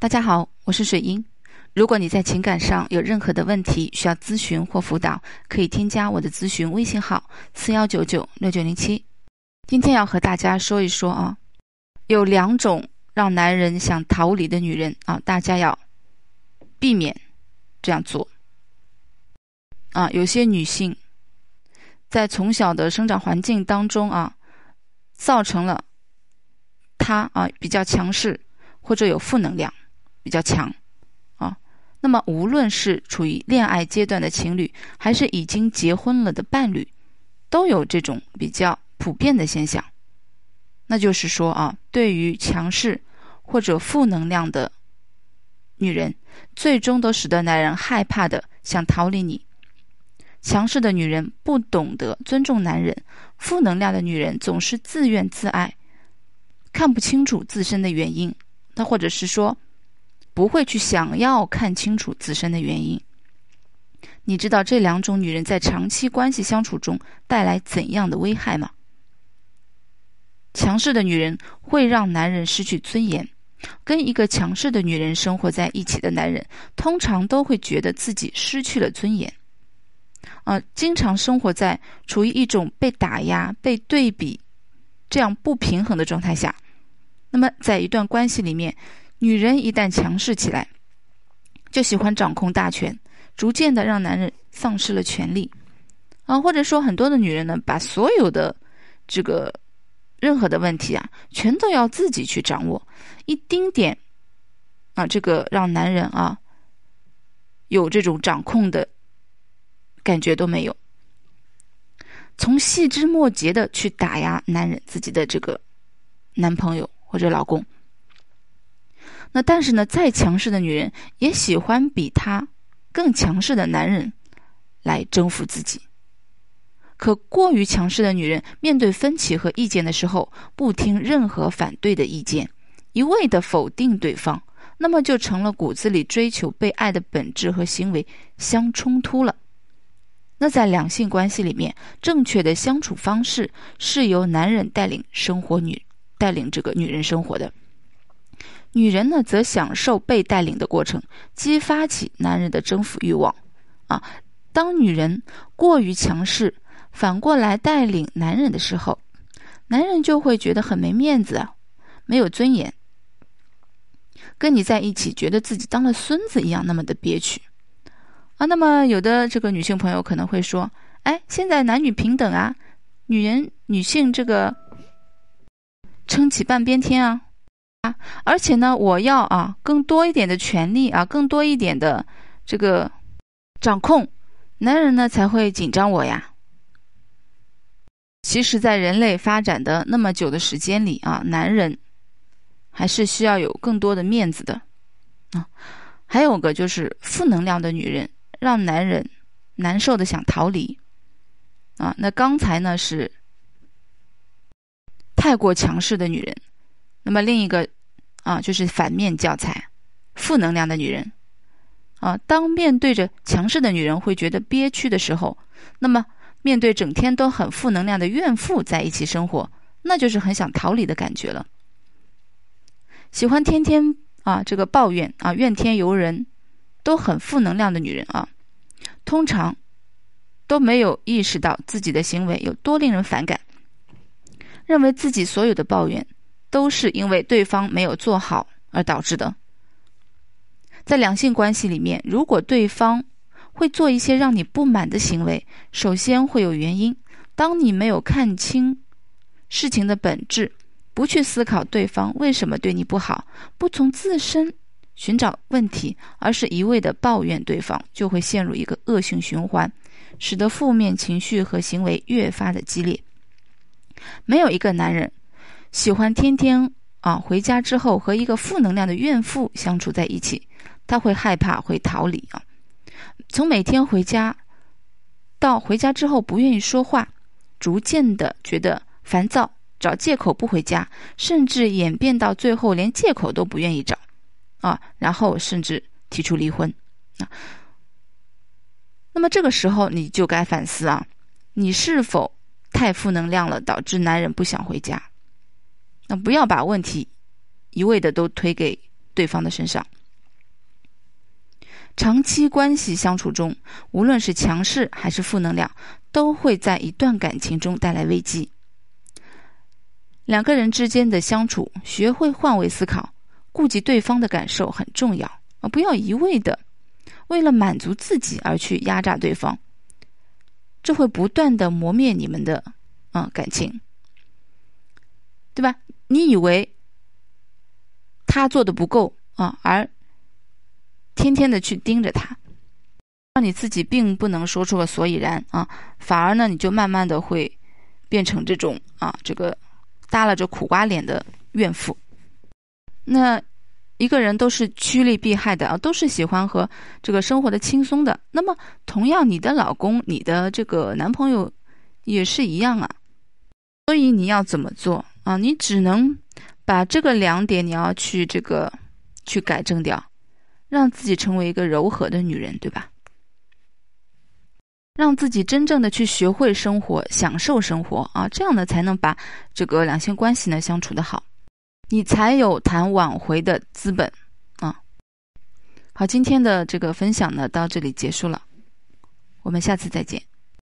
大家好，我是水英。如果你在情感上有任何的问题需要咨询或辅导，可以添加我的咨询微信号四幺九九六九零七。今天要和大家说一说啊，有两种让男人想逃离的女人啊，大家要避免这样做啊。有些女性在从小的生长环境当中啊，造成了她啊比较强势或者有负能量。比较强，啊，那么无论是处于恋爱阶段的情侣，还是已经结婚了的伴侣，都有这种比较普遍的现象。那就是说啊，对于强势或者负能量的女人，最终都使得男人害怕的想逃离你。强势的女人不懂得尊重男人，负能量的女人总是自怨自艾，看不清楚自身的原因。那或者是说。不会去想要看清楚自身的原因。你知道这两种女人在长期关系相处中带来怎样的危害吗？强势的女人会让男人失去尊严。跟一个强势的女人生活在一起的男人，通常都会觉得自己失去了尊严。啊，经常生活在处于一种被打压、被对比这样不平衡的状态下。那么，在一段关系里面。女人一旦强势起来，就喜欢掌控大权，逐渐的让男人丧失了权利，啊，或者说很多的女人呢，把所有的这个任何的问题啊，全都要自己去掌握，一丁点啊，这个让男人啊有这种掌控的感觉都没有，从细枝末节的去打压男人自己的这个男朋友或者老公。那但是呢，再强势的女人也喜欢比她更强势的男人来征服自己。可过于强势的女人，面对分歧和意见的时候，不听任何反对的意见，一味的否定对方，那么就成了骨子里追求被爱的本质和行为相冲突了。那在两性关系里面，正确的相处方式是由男人带领生活，女带领这个女人生活的。女人呢，则享受被带领的过程，激发起男人的征服欲望。啊，当女人过于强势，反过来带领男人的时候，男人就会觉得很没面子啊，没有尊严，跟你在一起，觉得自己当了孙子一样，那么的憋屈。啊，那么有的这个女性朋友可能会说：“哎，现在男女平等啊，女人、女性这个撑起半边天啊。”而且呢，我要啊更多一点的权利啊，更多一点的这个掌控，男人呢才会紧张我呀。其实，在人类发展的那么久的时间里啊，男人还是需要有更多的面子的啊。还有个就是负能量的女人，让男人难受的想逃离啊。那刚才呢是太过强势的女人。那么另一个，啊，就是反面教材，负能量的女人，啊，当面对着强势的女人会觉得憋屈的时候，那么面对整天都很负能量的怨妇在一起生活，那就是很想逃离的感觉了。喜欢天天啊这个抱怨啊怨天尤人，都很负能量的女人啊，通常都没有意识到自己的行为有多令人反感，认为自己所有的抱怨。都是因为对方没有做好而导致的。在两性关系里面，如果对方会做一些让你不满的行为，首先会有原因。当你没有看清事情的本质，不去思考对方为什么对你不好，不从自身寻找问题，而是一味的抱怨对方，就会陷入一个恶性循环，使得负面情绪和行为越发的激烈。没有一个男人。喜欢天天啊回家之后和一个负能量的怨妇相处在一起，他会害怕，会逃离啊。从每天回家到回家之后不愿意说话，逐渐的觉得烦躁，找借口不回家，甚至演变到最后连借口都不愿意找啊，然后甚至提出离婚啊。那么这个时候你就该反思啊，你是否太负能量了，导致男人不想回家？那不要把问题一味的都推给对方的身上。长期关系相处中，无论是强势还是负能量，都会在一段感情中带来危机。两个人之间的相处，学会换位思考，顾及对方的感受很重要啊！不要一味的为了满足自己而去压榨对方，这会不断的磨灭你们的啊感情，对吧？你以为他做的不够啊，而。天天的去盯着他，让你自己并不能说出个所以然啊，反而呢，你就慢慢的会变成这种啊，这个耷拉着苦瓜脸的怨妇。那一个人都是趋利避害的啊，都是喜欢和这个生活的轻松的。那么，同样，你的老公、你的这个男朋友也是一样啊。所以你要怎么做啊？你只能把这个两点你要去这个去改正掉。让自己成为一个柔和的女人，对吧？让自己真正的去学会生活，享受生活啊，这样呢才能把这个两性关系呢相处的好，你才有谈挽回的资本啊。好，今天的这个分享呢到这里结束了，我们下次再见。